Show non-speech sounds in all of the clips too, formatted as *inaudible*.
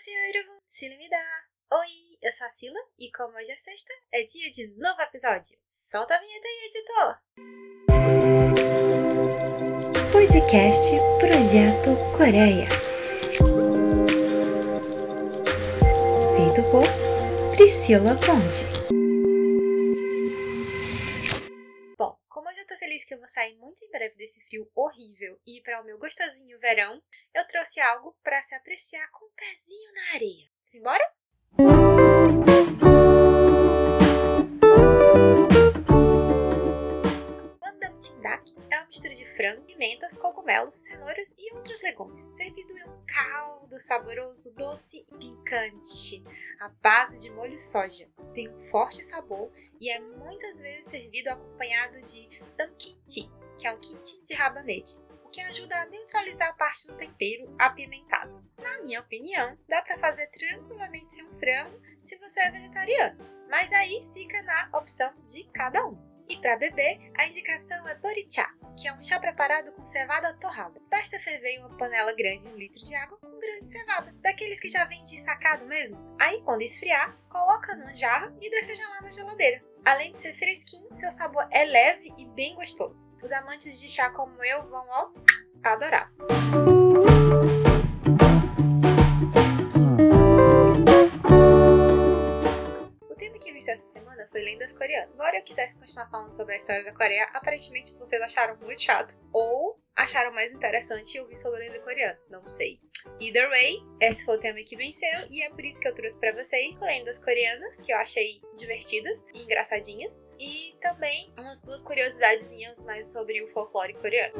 Konnichiwa, Shilimida! Oi, eu sou a Sila e como hoje é sexta, é dia de novo episódio. Solta a vinheta aí, editor! Podcast Projeto Coreia Feito por Priscila Ponte. Sair muito em breve desse frio horrível e ir para o meu gostosinho verão, eu trouxe algo para se apreciar com um pezinho na areia. Simbora? Mandamtindak é uma mistura de frango, pimentas, cogumelos, cenouras e outros legumes, servido em um caldo saboroso, doce e picante, à base de molho soja. Tem um forte sabor e é muitas vezes servido acompanhado de tamkinchi, que é um kimchi de rabanete, o que ajuda a neutralizar a parte do tempero apimentado. Na minha opinião, dá para fazer tranquilamente sem um frango se você é vegetariano, mas aí fica na opção de cada um. E para beber, a indicação é borichá, que é um chá preparado com cevada torrada. Basta ferver em uma panela grande um litro de água com grão de cevada, daqueles que já vem de sacado mesmo. Aí, quando esfriar, coloca numa jarra e deixa gelar na geladeira. Além de ser fresquinho, seu sabor é leve e bem gostoso. Os amantes de chá como eu vão, ó, adorar. O tema que venceu essa semana foi lendas coreanas. Embora eu quisesse continuar falando sobre a história da Coreia, aparentemente vocês acharam muito chato. Ou acharam mais interessante ouvir sobre a lenda coreana. Não sei. Either way, esse foi o tema que venceu e é por isso que eu trouxe para vocês lendas coreanas que eu achei divertidas e engraçadinhas e também umas duas curiosidadezinhas mais sobre o folclore coreano.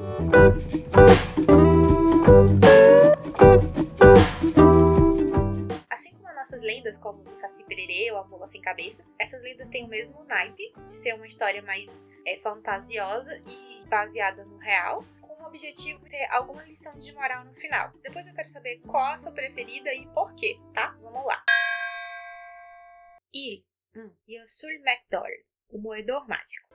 Assim como as nossas lendas, como o Saci Pererê ou a Mula Sem Cabeça, essas lendas têm o mesmo naipe de ser uma história mais é, fantasiosa e baseada no real, objetivo ter alguma lição de moral no final. Depois eu quero saber qual a sua preferida e por quê, tá? Vamos lá! E hum, Yosul Macdor, o moedor mágico.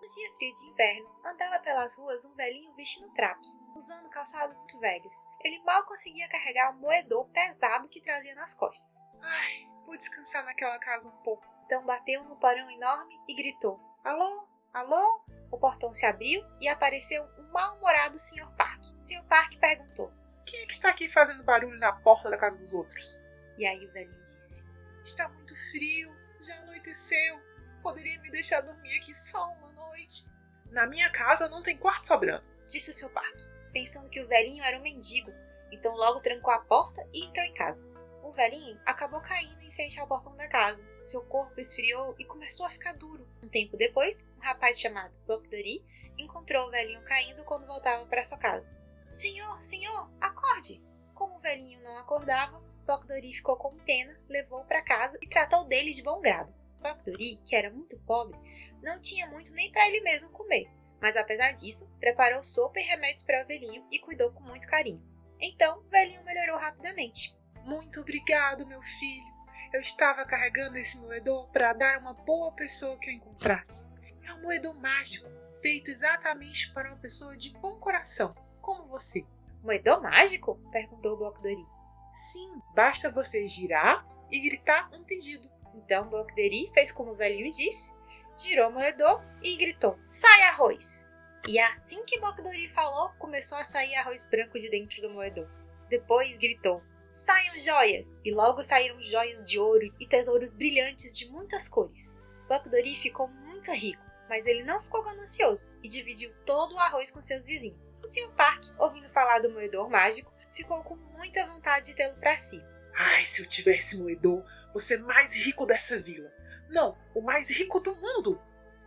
No dia frio de inverno, andava pelas ruas um velhinho vestindo trapos, usando calçados muito velhos. Ele mal conseguia carregar o moedor pesado que trazia nas costas. Ai, vou descansar naquela casa um pouco. Então bateu no porão enorme e gritou. Alô? Alô? O portão se abriu e apareceu um mal-humorado Sr. Park. Sr. Park perguntou. Quem é que está aqui fazendo barulho na porta da casa dos outros? E aí o velhinho disse. Está muito frio, já anoiteceu. Poderia me deixar dormir aqui só uma noite? Na minha casa não tem quarto sobrando. Disse o Sr. Park, pensando que o velhinho era um mendigo. Então logo trancou a porta e entrou em casa. O velhinho acabou caindo frente ao portão da casa. Seu corpo esfriou e começou a ficar duro. Um tempo depois, um rapaz chamado Bokdori encontrou o velhinho caindo quando voltava para sua casa. Senhor, senhor, acorde! Como o velhinho não acordava, Bokdori ficou com pena, levou-o para casa e tratou dele de bom grado. Bokdori, que era muito pobre, não tinha muito nem para ele mesmo comer, mas apesar disso, preparou sopa e remédios para o velhinho e cuidou com muito carinho. Então, o velhinho melhorou rapidamente. Muito obrigado, meu filho. Eu estava carregando esse moedor para dar a uma boa pessoa que eu encontrasse. É um moedor mágico, feito exatamente para uma pessoa de bom coração, como você. Moedor mágico? perguntou Bokdori. Sim, basta você girar e gritar um pedido. Então Bokdori fez como o velhinho disse, girou o moedor e gritou: Sai arroz! E assim que Bokdori falou, começou a sair arroz branco de dentro do moedor. Depois gritou: Saiam joias! E logo saíram joias de ouro e tesouros brilhantes de muitas cores. Bokdori ficou muito rico, mas ele não ficou ganancioso e dividiu todo o arroz com seus vizinhos. O Sr. Park, ouvindo falar do moedor mágico, ficou com muita vontade de tê-lo para si. Ai, se eu tivesse moedor, vou ser mais rico dessa vila. Não, o mais rico do mundo.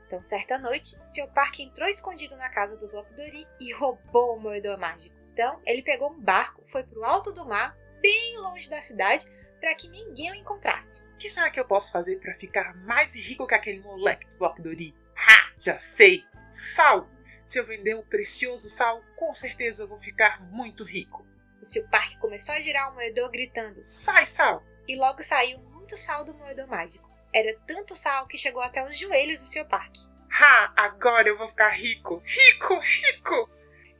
Então, certa noite, Sr. Park entrou escondido na casa do Bokdori e roubou o moedor mágico. Então, ele pegou um barco, foi para o alto do mar, bem longe da cidade, para que ninguém o encontrasse. O que será que eu posso fazer para ficar mais rico que aquele moleque do Bokdori? Ha! Já sei! Sal! Se eu vender um precioso sal, com certeza eu vou ficar muito rico. O Sr. Park começou a girar o moedor gritando Sai, sal! e logo saiu muito sal do moedor mágico. Era tanto sal que chegou até os joelhos do Sr. Park. Ha! Agora eu vou ficar rico! Rico! Rico!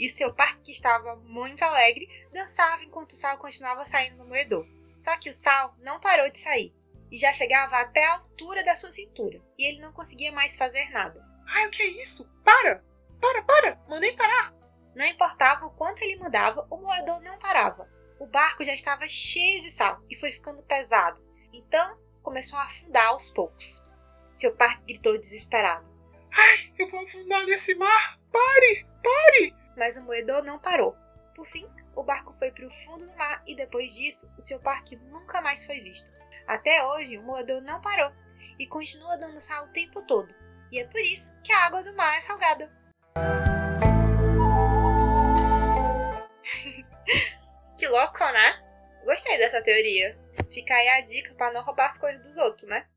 Seu parque, que estava muito alegre, dançava enquanto o sal continuava saindo no moedor. Só que o sal não parou de sair e já chegava até a altura da sua cintura, e ele não conseguia mais fazer nada. Ai, o que é isso? Para! Para, para! Mandei parar! Não importava o quanto ele mudava, o moedor não parava. O barco já estava cheio de sal e foi ficando pesado. Então começou a afundar aos poucos. Seu pai gritou desesperado. Ai, eu vou afundar nesse mar! Pare! Pare! Mas o moedor não parou. Por fim, o barco foi para o fundo do mar e depois disso, o seu parque nunca mais foi visto. Até hoje, o moedor não parou e continua dando sal o tempo todo. E é por isso que a água do mar é salgada. *laughs* que louco, né? Gostei dessa teoria. Fica aí a dica para não roubar as coisas dos outros, né?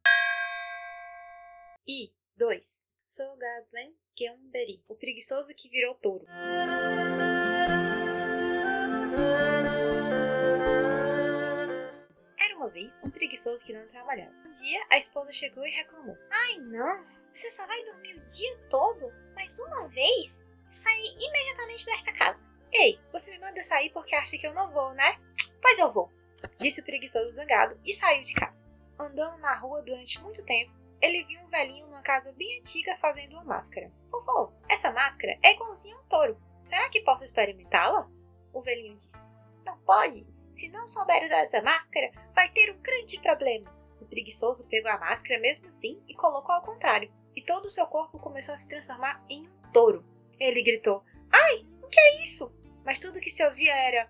E 2. Sogablen Kemberi, o preguiçoso que virou touro. Era uma vez um preguiçoso que não trabalhava. Um dia a esposa chegou e reclamou: Ai não, você só vai dormir o dia todo? Mais uma vez? Sai imediatamente desta casa. Ei, você me manda sair porque acha que eu não vou, né? Pois eu vou, disse o preguiçoso zangado e saiu de casa. Andando na rua durante muito tempo, ele viu um velhinho numa casa bem antiga fazendo uma máscara. Vovô, essa máscara é igualzinha a um touro. Será que posso experimentá-la? O velhinho disse. Não pode. Se não souber usar essa máscara, vai ter um grande problema. O preguiçoso pegou a máscara mesmo assim e colocou ao contrário. E todo o seu corpo começou a se transformar em um touro. Ele gritou: Ai, o que é isso? Mas tudo que se ouvia era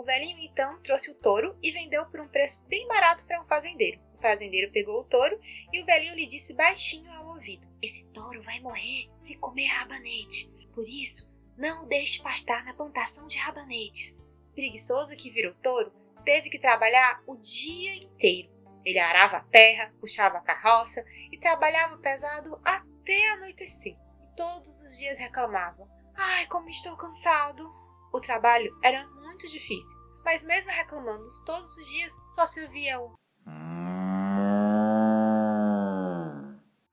O velhinho então trouxe o touro e vendeu por um preço bem barato para um fazendeiro. O fazendeiro pegou o touro e o velhinho lhe disse baixinho ao ouvido: Esse touro vai morrer se comer rabanete. Por isso, não o deixe pastar na plantação de rabanetes. Preguiçoso que virou touro, teve que trabalhar o dia inteiro. Ele arava a terra, puxava a carroça e trabalhava pesado até anoitecer. E todos os dias reclamava: Ai, como estou cansado! O trabalho era muito difícil, mas mesmo reclamando todos os dias, só se ouvia o.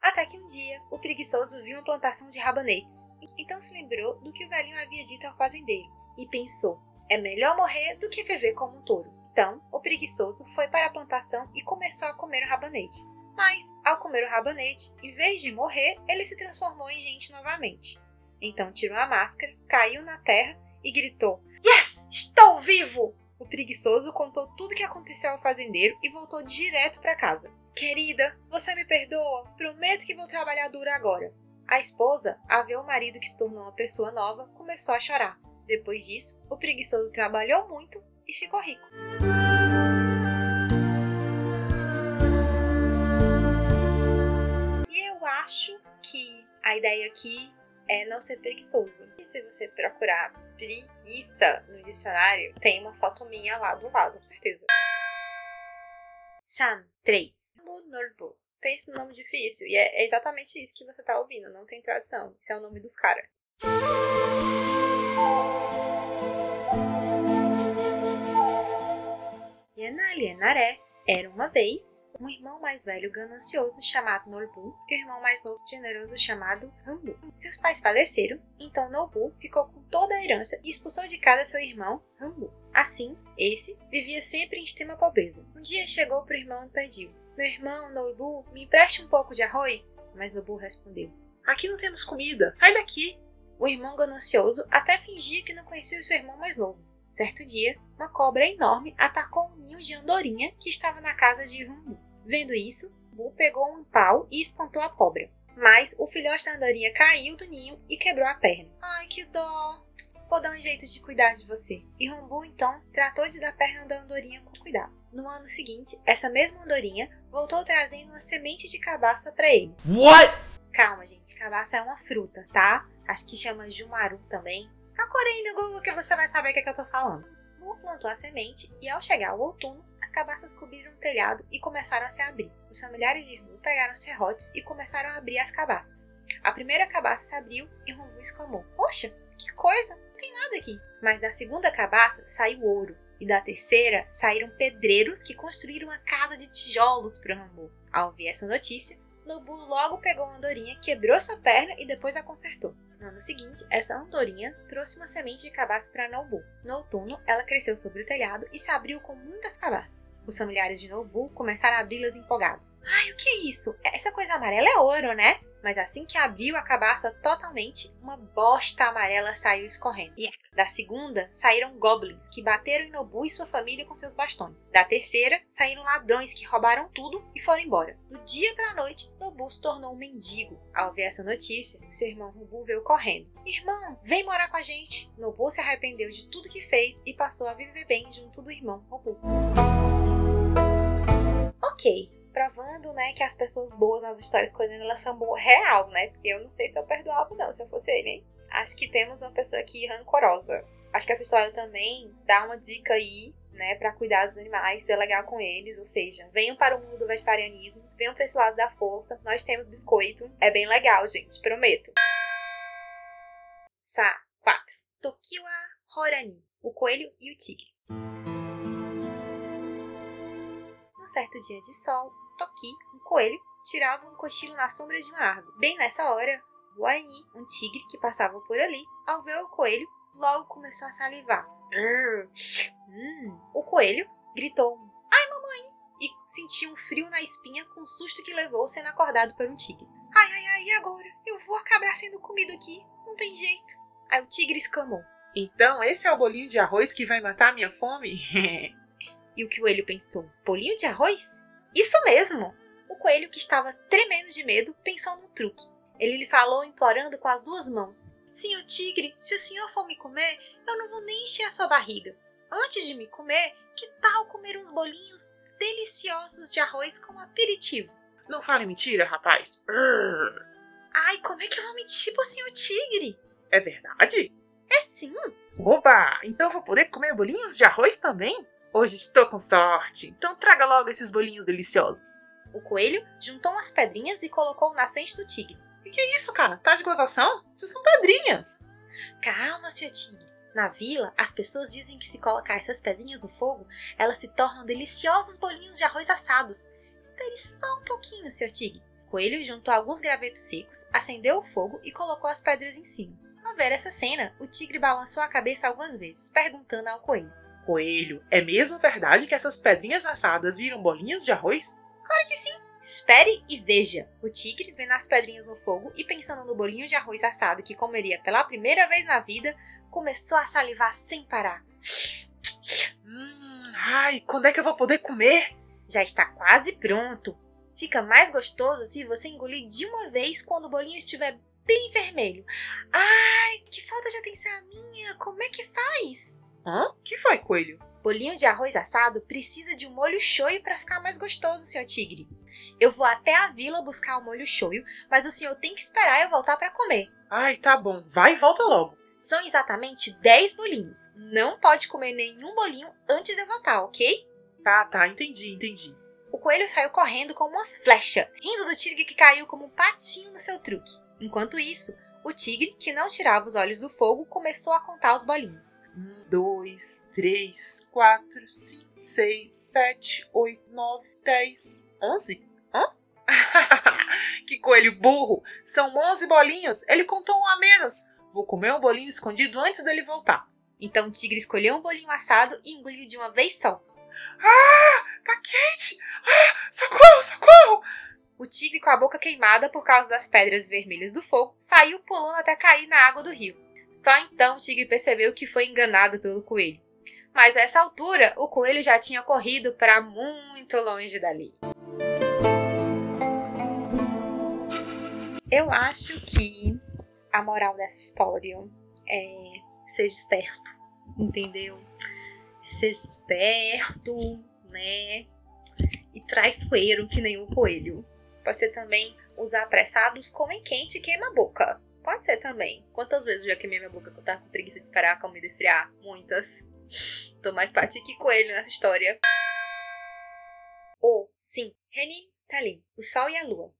Até que um dia, o preguiçoso viu uma plantação de rabanetes. Então se lembrou do que o velhinho havia dito ao fazendeiro e pensou: é melhor morrer do que viver como um touro. Então, o preguiçoso foi para a plantação e começou a comer o rabanete. Mas, ao comer o rabanete, em vez de morrer, ele se transformou em gente novamente. Então tirou a máscara, caiu na terra e gritou! Estou vivo! O preguiçoso contou tudo o que aconteceu ao fazendeiro e voltou direto para casa. Querida, você me perdoa? Prometo que vou trabalhar duro agora. A esposa, a ver o marido que se tornou uma pessoa nova, começou a chorar. Depois disso, o preguiçoso trabalhou muito e ficou rico. E eu acho que a ideia aqui é não ser preguiçoso. E se você procurar preguiça no dicionário, tem uma foto minha lá do lado, com certeza. Sam 3. Norbo. Pensa no nome difícil. E é exatamente isso que você tá ouvindo. Não tem tradução. Esse é o nome dos caras. Yenali Yenaré era uma vez um irmão mais velho ganancioso chamado Norbu e um irmão mais novo generoso chamado Rambu. Seus pais faleceram, então Norbu ficou com toda a herança e expulsou de casa seu irmão Rambu. Assim, esse vivia sempre em extrema pobreza. Um dia chegou para o irmão e pediu: Meu irmão Norbu, me empreste um pouco de arroz? Mas Norbu respondeu: Aqui não temos comida, sai daqui! O irmão ganancioso até fingia que não conhecia o seu irmão mais novo. Certo dia, uma cobra enorme atacou um ninho de andorinha que estava na casa de Rumbu. Vendo isso, Bu pegou um pau e espantou a cobra. Mas o filhote da andorinha caiu do ninho e quebrou a perna. Ai, que dó! Vou dar um jeito de cuidar de você. E Rumbu então tratou de dar a perna da andorinha com cuidado. No ano seguinte, essa mesma andorinha voltou trazendo uma semente de cabaça para ele. What? Calma, gente, cabaça é uma fruta, tá? Acho que chama jumaru também. Procure aí no Google que você vai saber o que, é que eu tô falando. Mu plantou a semente e ao chegar o outono, as cabaças cobriram o telhado e começaram a se abrir. Os familiares de Mu pegaram serrotes e começaram a abrir as cabaças. A primeira cabaça se abriu e Rumbu exclamou: Poxa, que coisa! Não tem nada aqui. Mas da segunda cabaça saiu ouro. E da terceira saíram pedreiros que construíram uma casa de tijolos para Rambu. Ao ouvir essa notícia, Nobu logo pegou uma andorinha, quebrou sua perna e depois a consertou. No ano seguinte, essa andorinha trouxe uma semente de cabaça para Nobu. No outono, ela cresceu sobre o telhado e se abriu com muitas cabaças. Os familiares de Nobu começaram a abri-las empolgados. Ai, o que é isso? Essa coisa amarela é ouro, né? Mas assim que abriu a cabaça totalmente, uma bosta amarela saiu escorrendo. Da segunda, saíram goblins que bateram em Nobu e sua família com seus bastões. Da terceira, saíram ladrões que roubaram tudo e foram embora. Do dia para a noite, Nobu se tornou um mendigo. Ao ver essa notícia, seu irmão Nobu veio correndo. Irmão, vem morar com a gente. Nobu se arrependeu de tudo que fez e passou a viver bem junto do irmão Nobu. Ok, provando, né, que as pessoas boas nas histórias coreanas elas são boas real, né? Porque eu não sei se eu perdoava não, se eu fosse ele, hein? Acho que temos uma pessoa aqui rancorosa. Acho que essa história também dá uma dica aí, né, para cuidar dos animais, ser legal com eles, ou seja, venham para o mundo do vegetarianismo, venham para esse lado da força. Nós temos biscoito, é bem legal, gente, prometo. Sa 4. Tokiwa Horani, o coelho e o tigre. Um certo dia de sol, Toki, um coelho, tirava um cochilo na sombra de uma árvore. Bem nessa hora, Guani, um tigre que passava por ali, ao ver o coelho, logo começou a salivar. Hum. O coelho gritou Ai, mamãe! E sentiu um frio na espinha com o susto que levou sendo acordado por um tigre. Ai, ai, ai, e agora? Eu vou acabar sendo comido aqui. Não tem jeito. Aí o tigre exclamou. Então esse é o bolinho de arroz que vai matar minha fome? *laughs* e o coelho pensou: Bolinho de arroz? Isso mesmo! O coelho, que estava tremendo de medo, pensou num truque. Ele lhe falou implorando com as duas mãos: Senhor tigre, se o senhor for me comer, eu não vou nem encher a sua barriga. Antes de me comer, que tal comer uns bolinhos deliciosos de arroz com aperitivo? Não fale mentira, rapaz. Ai, como é que eu vou mentir pro senhor tigre? É verdade? É sim. Oba! Então vou poder comer bolinhos de arroz também? Hoje estou com sorte. Então traga logo esses bolinhos deliciosos. O coelho juntou umas pedrinhas e colocou na frente do tigre. E que é isso, cara? Tá de gozação? Isso são pedrinhas. Calma, seu tigre. Na vila, as pessoas dizem que se colocar essas pedrinhas no fogo, elas se tornam deliciosos bolinhos de arroz assados. Espere só um pouquinho, seu tigre. O coelho juntou alguns gravetos secos, acendeu o fogo e colocou as pedras em cima. Ao ver essa cena, o tigre balançou a cabeça algumas vezes, perguntando ao coelho: Coelho, é mesmo verdade que essas pedrinhas assadas viram bolinhas de arroz? Claro que sim. Espere e veja. O tigre, vendo as pedrinhas no fogo e pensando no bolinho de arroz assado que comeria pela primeira vez na vida, começou a salivar sem parar. Hum, ai, quando é que eu vou poder comer? Já está quase pronto. Fica mais gostoso se você engolir de uma vez quando o bolinho estiver bem vermelho. Ai, que falta de atenção minha! Como é que faz? Hã? Que foi, coelho? Bolinho de arroz assado precisa de um molho shoyu para ficar mais gostoso, seu tigre. Eu vou até a vila buscar o molho shoyu, mas o senhor tem que esperar eu voltar para comer. Ai, tá bom. Vai e volta logo. São exatamente 10 bolinhos. Não pode comer nenhum bolinho antes de eu voltar, ok? Tá, tá, entendi, entendi. O coelho saiu correndo como uma flecha, rindo do tigre que caiu como um patinho no seu truque. Enquanto isso, o tigre, que não tirava os olhos do fogo, começou a contar os bolinhos. Um, dois, três, quatro, cinco, seis, sete, oito, nove, dez, onze? Hã? *laughs* que coelho burro! São onze bolinhos! Ele contou um a menos! Vou comer um bolinho escondido antes dele voltar. Então o tigre escolheu um bolinho assado e engoliu de uma vez só. Ah! Tá quente! Ah! Socorro, socorro! O tigre, com a boca queimada por causa das pedras vermelhas do fogo, saiu pulando até cair na água do rio. Só então tigre percebeu que foi enganado pelo coelho. Mas a essa altura, o coelho já tinha corrido para muito longe dali. Eu acho que a moral dessa história é seja esperto, entendeu? Seja esperto, né? E traiçoeiro que nem o coelho. Pode ser também usar apressados, comem quente e queima a boca. Pode ser também. Quantas vezes eu já queimei minha boca que eu tava com preguiça de esperar a comida esfriar? Muitas. Tô mais parte que coelho nessa história. Ou, sim, Renin Talim, o Sol e a Lua.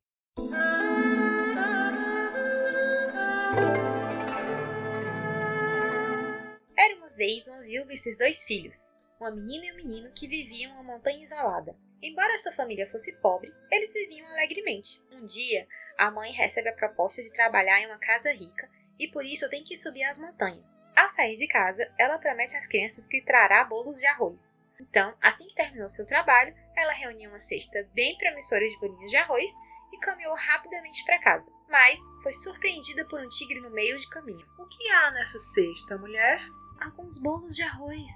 Era uma vez uma viúva e seus dois filhos. Uma menina e um menino que viviam em uma montanha isolada. Embora sua família fosse pobre, eles viviam alegremente. Um dia, a mãe recebe a proposta de trabalhar em uma casa rica e por isso tem que subir as montanhas. Ao sair de casa, ela promete às crianças que trará bolos de arroz. Então, assim que terminou seu trabalho, ela reuniu uma cesta bem promissora de bolinhos de arroz e caminhou rapidamente para casa. Mas foi surpreendida por um tigre no meio de caminho. O que há nessa cesta, mulher? Alguns bolos de arroz.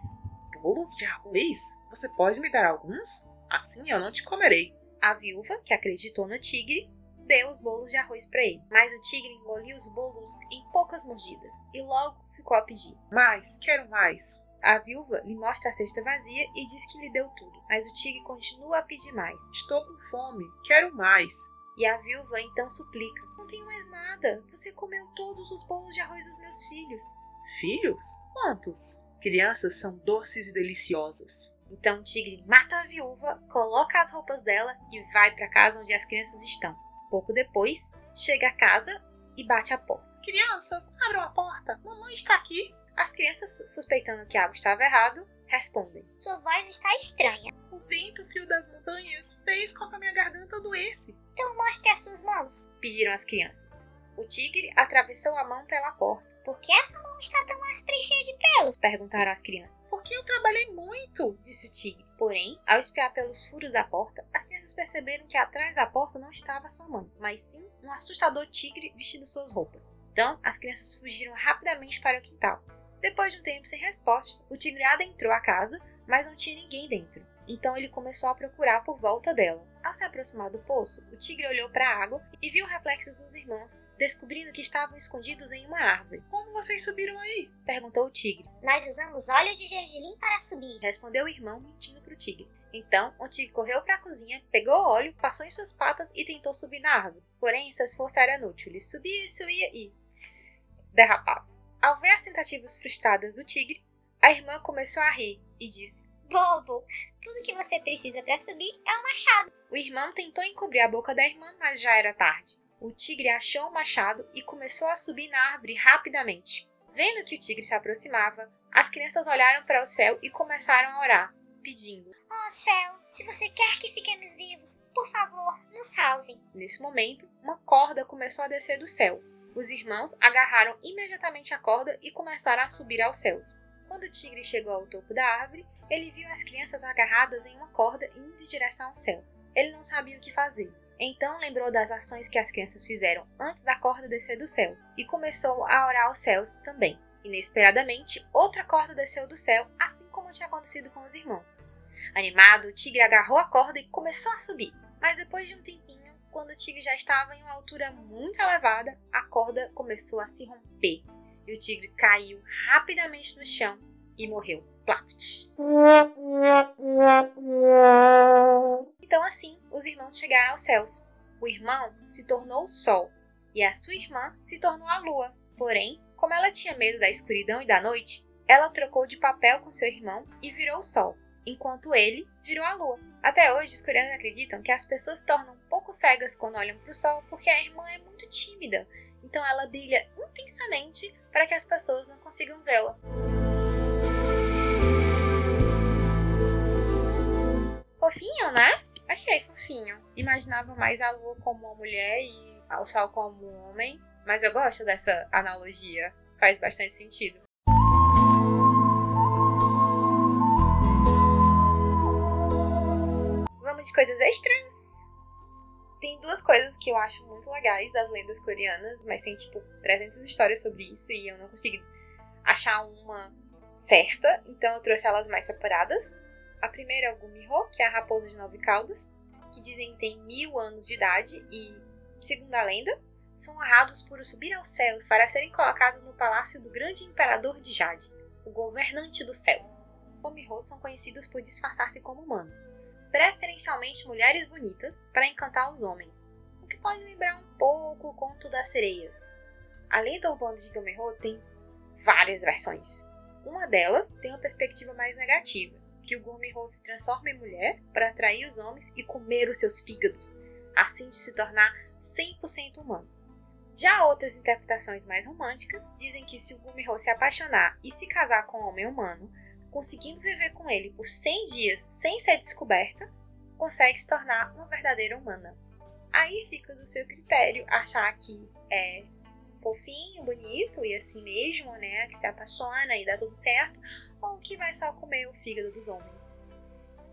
Bolos de arroz? Você pode me dar alguns? Assim eu não te comerei. A viúva, que acreditou no tigre, deu os bolos de arroz para ele. Mas o tigre engoliu os bolos em poucas mordidas e logo ficou a pedir. Mais, quero mais. A viúva lhe mostra a cesta vazia e diz que lhe deu tudo, mas o tigre continua a pedir mais. Estou com fome, quero mais. E a viúva então suplica: Não tenho mais nada. Você comeu todos os bolos de arroz dos meus filhos. Filhos? Quantos? Crianças são doces e deliciosas. Então o tigre mata a viúva, coloca as roupas dela e vai para casa onde as crianças estão. Pouco depois, chega a casa e bate a porta. Crianças, abram a porta. Mamãe está aqui. As crianças, suspeitando que algo estava errado, respondem. Sua voz está estranha. O vento frio das montanhas fez com que a minha garganta doesse. Então mostre as suas mãos. Pediram as crianças. O tigre atravessou a mão pela porta. Por que essa mão está e pelos? Perguntaram as crianças. Porque eu trabalhei muito, disse o tigre. Porém, ao espiar pelos furos da porta, as crianças perceberam que atrás da porta não estava sua mãe, mas sim um assustador tigre vestindo suas roupas. Então, as crianças fugiram rapidamente para o quintal. Depois de um tempo sem resposta, o tigre adentrou a casa, mas não tinha ninguém dentro. Então ele começou a procurar por volta dela. Ao se aproximar do poço, o tigre olhou para a água e viu reflexos dos irmãos, descobrindo que estavam escondidos em uma árvore. Como vocês subiram aí? perguntou o tigre. Nós usamos óleo de gergelim para subir, respondeu o irmão, mentindo para o tigre. Então, o tigre correu para a cozinha, pegou o óleo, passou em suas patas e tentou subir na árvore. Porém, seu esforço era inútil. Ele subia e subia e. *sniffs* derrapava. Ao ver as tentativas frustradas do tigre, a irmã começou a rir e disse: Bobo, tudo que você precisa para subir é um machado. O irmão tentou encobrir a boca da irmã, mas já era tarde. O tigre achou o machado e começou a subir na árvore rapidamente. Vendo que o tigre se aproximava, as crianças olharam para o céu e começaram a orar, pedindo: Oh céu, se você quer que fiquemos vivos, por favor, nos salve. Nesse momento, uma corda começou a descer do céu. Os irmãos agarraram imediatamente a corda e começaram a subir aos céus. Quando o tigre chegou ao topo da árvore, ele viu as crianças agarradas em uma corda indo em direção ao céu. Ele não sabia o que fazer. Então lembrou das ações que as crianças fizeram antes da corda descer do céu e começou a orar aos céus também. Inesperadamente, outra corda desceu do céu, assim como tinha acontecido com os irmãos. Animado, o tigre agarrou a corda e começou a subir. Mas depois de um tempinho, quando o tigre já estava em uma altura muito elevada, a corda começou a se romper e o tigre caiu rapidamente no chão e morreu. Plaft. Então assim, os irmãos chegaram aos céus. O irmão se tornou o sol e a sua irmã se tornou a lua. Porém, como ela tinha medo da escuridão e da noite, ela trocou de papel com seu irmão e virou o sol, enquanto ele virou a lua. Até hoje, os coreanos acreditam que as pessoas se tornam um pouco cegas quando olham para o sol porque a irmã é muito tímida, então ela brilha intensamente para que as pessoas não consigam vê-la. Fofinho, né? Achei fofinho. Imaginava mais a lua como uma mulher e o sol como um homem, mas eu gosto dessa analogia. Faz bastante sentido. Vamos de coisas extras. Tem duas coisas que eu acho muito legais das lendas coreanas, mas tem tipo 300 histórias sobre isso e eu não consegui achar uma certa, então eu trouxe elas mais separadas. A primeira é o Gumiho, que é a raposa de nove caudas, que dizem que tem mil anos de idade e, segundo a lenda, são honrados por subir aos céus para serem colocados no palácio do grande imperador de Jade, o governante dos céus. Gumiho são conhecidos por disfarçar-se como humanos, preferencialmente mulheres bonitas, para encantar os homens, o que pode lembrar um pouco o conto das sereias. A lenda urbana de Gumiho tem várias versões. Uma delas tem uma perspectiva mais negativa, que o Gumiho se transforma em mulher para atrair os homens e comer os seus fígados, assim de se tornar 100% humano. Já outras interpretações mais românticas dizem que se o Gumiho se apaixonar e se casar com um homem humano, conseguindo viver com ele por 100 dias sem ser descoberta, consegue se tornar uma verdadeira humana. Aí fica do seu critério achar que é fofinho, bonito e assim mesmo, né? Que se apaixona e dá tudo certo, ou que vai só comer o fígado dos homens.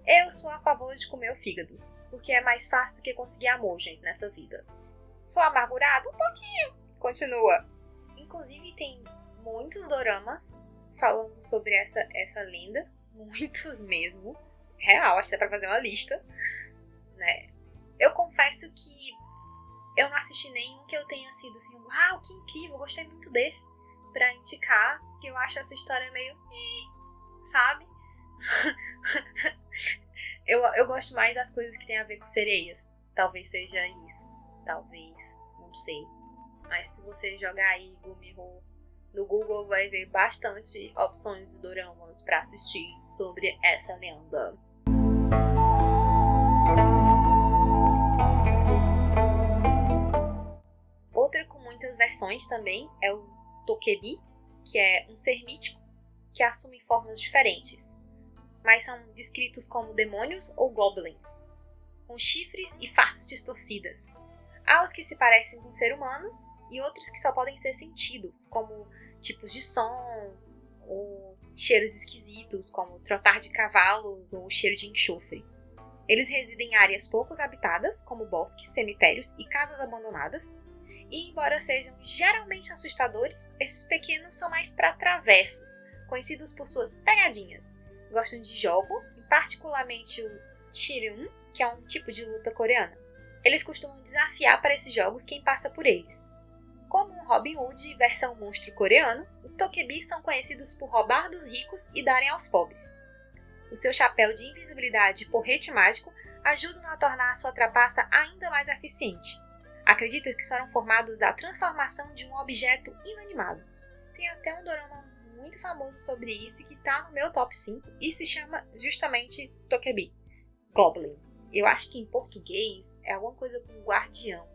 Eu sou a favor de comer o fígado, porque é mais fácil do que conseguir amor, gente, nessa vida. Sou amargurado? Um pouquinho! Continua. Inclusive, tem muitos doramas falando sobre essa, essa lenda. Muitos mesmo. Real, acho que dá pra fazer uma lista. Né? Eu confesso que eu não assisti nenhum que eu tenha sido assim, uau, que incrível, gostei muito desse. Pra indicar, que eu acho essa história meio. Sabe? *laughs* eu, eu gosto mais das coisas que tem a ver com sereias. Talvez seja isso. Talvez. Não sei. Mas se você jogar aí Gumiho no Google, vai ver bastante opções de doramas para assistir sobre essa lenda. Outra com muitas versões também é o Tokebi, que é um ser mítico que assume formas diferentes, mas são descritos como demônios ou goblins, com chifres e faces distorcidas. Há os que se parecem com seres humanos e outros que só podem ser sentidos, como tipos de som ou cheiros esquisitos, como trotar de cavalos ou cheiro de enxofre. Eles residem em áreas poucos habitadas, como bosques, cemitérios e casas abandonadas. E, embora sejam geralmente assustadores, esses pequenos são mais para travessos, conhecidos por suas pegadinhas. Gostam de jogos, particularmente o Shirun, que é um tipo de luta coreana. Eles costumam desafiar para esses jogos quem passa por eles. Como um Robin Hood versão monstro coreano, os Tokebis são conhecidos por roubar dos ricos e darem aos pobres. O seu chapéu de invisibilidade e porrete mágico ajudam a tornar a sua trapaça ainda mais eficiente. Acredita que foram formados da transformação de um objeto inanimado. Tem até um dorama muito famoso sobre isso que está no meu top 5 e se chama justamente Tokebi, Goblin. Eu acho que em português é alguma coisa com guardião.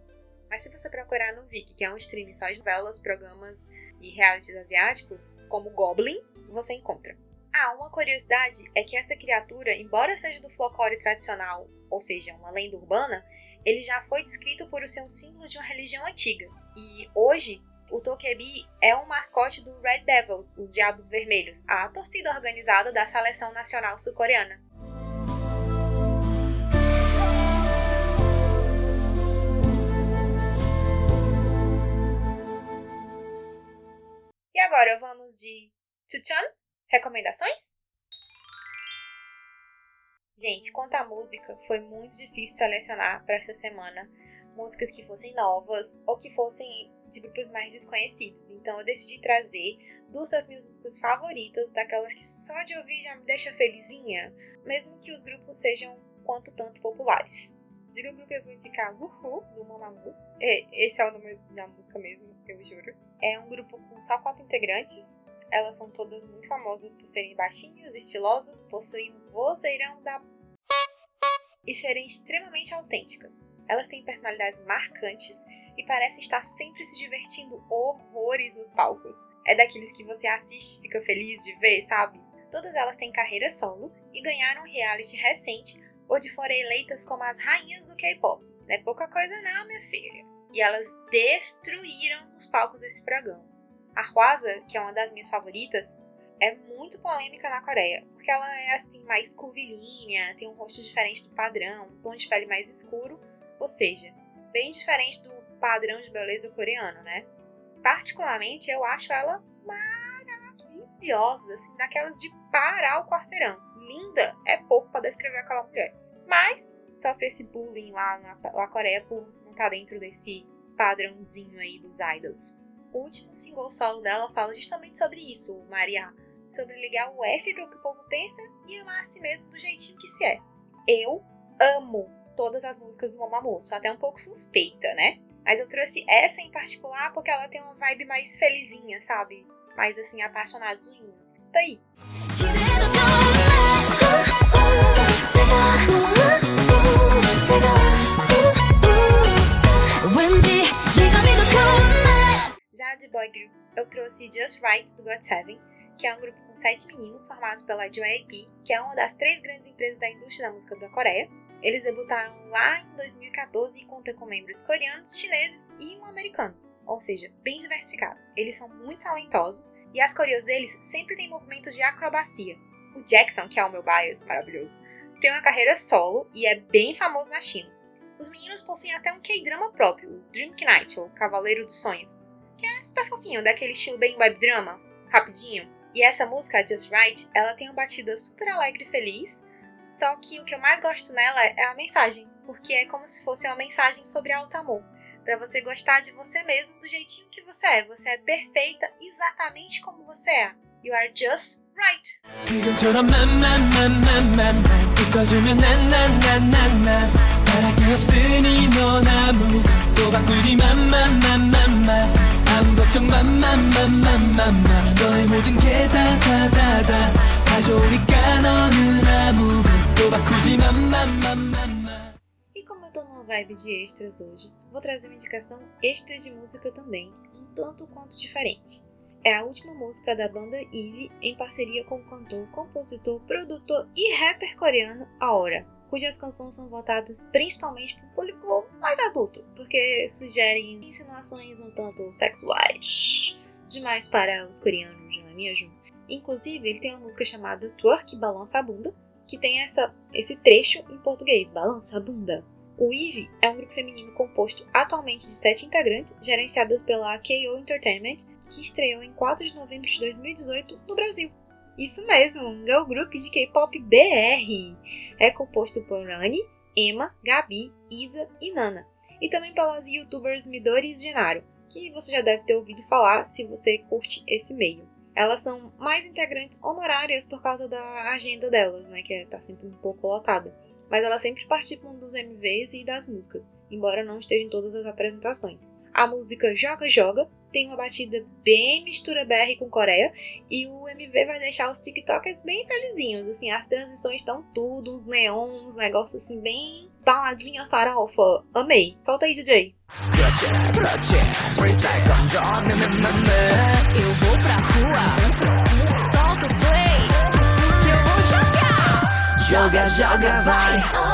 Mas se você procurar no Viki, que é um stream só de novelas, programas e realities asiáticos, como Goblin, você encontra. Ah, uma curiosidade é que essa criatura, embora seja do folclore tradicional, ou seja, uma lenda urbana, ele já foi descrito por ser um símbolo de uma religião antiga. E hoje, o Tokebi é um mascote do Red Devils, os Diabos Vermelhos, a torcida organizada da seleção nacional sul-coreana. E agora vamos de Chuchan? Recomendações? Gente, quanto à música, foi muito difícil selecionar para essa semana músicas que fossem novas ou que fossem de grupos mais desconhecidos. Então eu decidi trazer duas das minhas músicas favoritas, daquelas que só de ouvir já me deixa felizinha, mesmo que os grupos sejam quanto tanto populares. Diga o grupo que eu vou indicar Uhu, do Mamamoo. Esse é o nome da música mesmo, eu juro. É um grupo com só quatro integrantes. Elas são todas muito famosas por serem baixinhas, estilosas, possuem um vozeirão da e serem extremamente autênticas. Elas têm personalidades marcantes e parecem estar sempre se divertindo horrores nos palcos. É daqueles que você assiste e fica feliz de ver, sabe? Todas elas têm carreira solo e ganharam um reality recente onde foram eleitas como as rainhas do K-pop. Não é pouca coisa não, minha filha. E elas destruíram os palcos desse programa. A Hwasa, que é uma das minhas favoritas, é muito polêmica na Coreia, porque ela é assim mais curvilínea, tem um rosto diferente do padrão, um tom de pele mais escuro, ou seja, bem diferente do padrão de beleza coreano, né? Particularmente, eu acho ela maravilhosa, assim, daquelas de parar o quarteirão. Linda é pouco para descrever aquela mulher. Mas sofre esse bullying lá na, na Coreia por não estar tá dentro desse padrãozinho aí dos idols. O último single solo dela fala justamente sobre isso, Maria. Sobre ligar o F para o que o povo pensa e amar a si mesmo do jeitinho que se é. Eu amo todas as músicas do Mamamoo, sou até um pouco suspeita, né? Mas eu trouxe essa em particular porque ela tem uma vibe mais felizinha, sabe? Mais assim, apaixonadinha. Escuta aí. Já de boy group, eu trouxe Just Right do God Seven, que é um grupo com sete meninos formados pela JYP, que é uma das três grandes empresas da indústria da música da Coreia. Eles debutaram lá em 2014 e contam com membros coreanos, chineses e um americano, ou seja, bem diversificado. Eles são muito talentosos e as coreos deles sempre têm movimentos de acrobacia. O Jackson, que é o meu bias maravilhoso, tem uma carreira solo e é bem famoso na China. Os meninos possuem até um K-drama próprio, o Dream Knight, ou Cavaleiro dos Sonhos, que é super fofinho, daquele estilo bem web drama, rapidinho. E essa música, Just Right, ela tem uma batida super alegre e feliz, só que o que eu mais gosto nela é a mensagem, porque é como se fosse uma mensagem sobre alto amor. Para você gostar de você mesmo do jeitinho que você é. Você é perfeita exatamente como você é. You are just right. 지금처럼 만만만만만만 웃어주면 난난난난난 바랄 없으니 넌 아무것도 바꾸지 만만만만만 아무 걱정 만만만만만만 너의 모든 게 다다다다 다 좋으니까 너는 아무것도 바꾸지 만만만만만 E como eu tô numa vibe de extras hoje, vou trazer uma indicação extra de música também, um tanto quanto diferente é a última música da banda Eve em parceria com o cantor, compositor, produtor e rapper coreano Aura, cujas canções são votadas principalmente para o público mais adulto, porque sugerem insinuações um tanto sexuais demais para os coreanos, não é mesmo? Inclusive, ele tem uma música chamada Twerk Balança a Bunda, que tem essa, esse trecho em português, Balança a Bunda. O Eve é um grupo feminino composto atualmente de sete integrantes, gerenciadas pela KO Entertainment, que estreou em 4 de novembro de 2018 no Brasil. Isso mesmo, um girl group de K-pop BR. É composto por Rani, Emma, Gabi, Isa e Nana. E também pelas youtubers Midori e Genaro, que você já deve ter ouvido falar se você curte esse meio. Elas são mais integrantes honorárias por causa da agenda delas, né, que está sempre um pouco lotada. Mas elas sempre participam dos MVs e das músicas, embora não estejam em todas as apresentações. A música Joga Joga tem uma batida bem mistura BR com Coreia e o MV vai deixar os TikTokers bem felizinhos, assim, as transições estão tudo, uns neons, uns negócios assim bem baladinha farofa. Amei. Solta aí, DJ. Eu vou pra rua, solta o play, que eu vou jogar. Joga, joga, vai.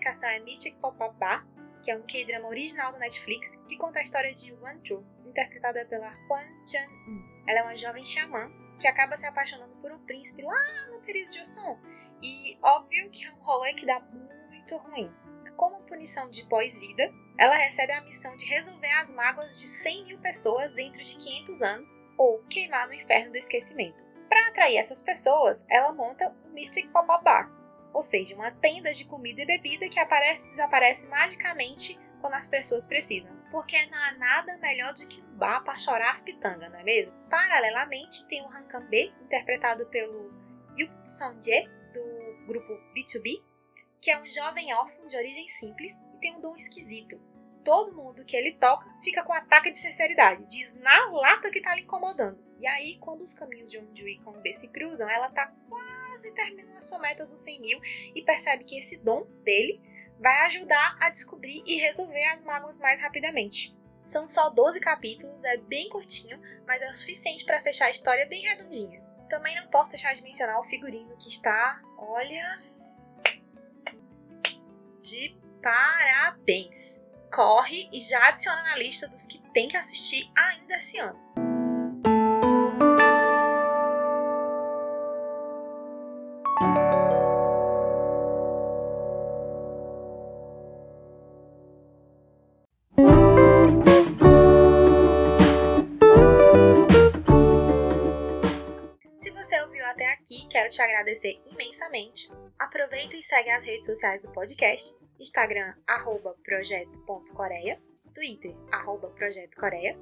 Indicação é Mystic Pop-Up Bar, que é um K-drama original do Netflix que conta a história de Wan Chu, interpretada pela Hwan Chan-eun. Ela é uma jovem xamã que acaba se apaixonando por um príncipe lá no período de Joseon. E óbvio que é um rolê que dá muito ruim. Como punição de pós-vida, ela recebe a missão de resolver as mágoas de 100 mil pessoas dentro de 500 anos ou queimar no inferno do esquecimento. Para atrair essas pessoas, ela monta o Mystic Pop-Up Bar, ou seja, uma tenda de comida e bebida que aparece e desaparece magicamente quando as pessoas precisam. Porque não há nada melhor do que um bar para chorar as pitangas, não é mesmo? Paralelamente, tem o B, interpretado pelo Yuk Song-jae, do grupo B2B, que é um jovem órfão de origem simples e tem um dom esquisito. Todo mundo que ele toca fica com ataque de sinceridade, diz na lata que tá lhe incomodando. E aí, quando os caminhos de Onju com B se cruzam, ela tá quase terminando a sua meta dos 100 mil e percebe que esse dom dele vai ajudar a descobrir e resolver as mágoas mais rapidamente. São só 12 capítulos, é bem curtinho, mas é o suficiente para fechar a história bem redondinha. Também não posso deixar de mencionar o figurino que está, olha, de parabéns. Corre e já adiciona na lista dos que tem que assistir ainda esse ano. Te agradecer imensamente. Aproveita e segue as redes sociais do podcast, Instagram, arroba projeto.coreia, Twitter, arroba Projeto Coreia,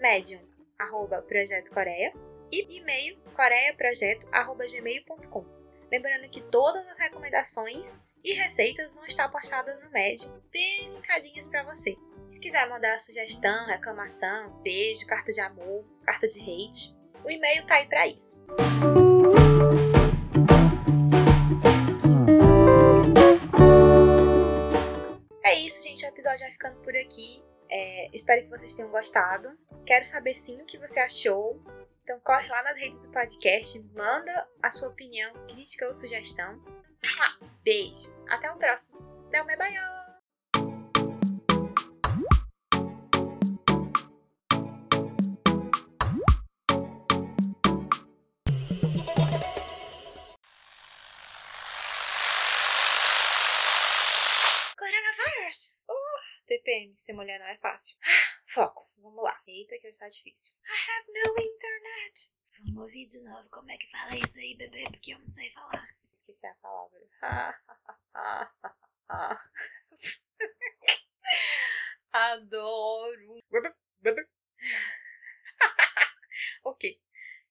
Medium, arroba Projeto Coreia e e-mail coreiaprojeto.gmail.com. Lembrando que todas as recomendações e receitas vão estar postadas no Medium, bem linkadinhas para você. Se quiser mandar sugestão, reclamação, beijo, carta de amor, carta de hate, o e-mail tá aí para isso. Aqui. É, espero que vocês tenham gostado. Quero saber sim o que você achou. Então corre lá nas redes do podcast, manda a sua opinião, crítica ou sugestão. Beijo. Até o próximo. Dá uma banho. TPM. Ser mulher não é fácil. *sighs* Foco. Vamos lá. Eita, que hoje tá difícil. I have no internet. Vamos ouvir de novo como é que fala isso aí, bebê, porque eu não sei falar. Esqueci a palavra. *laughs* Adoro. *laughs* ok.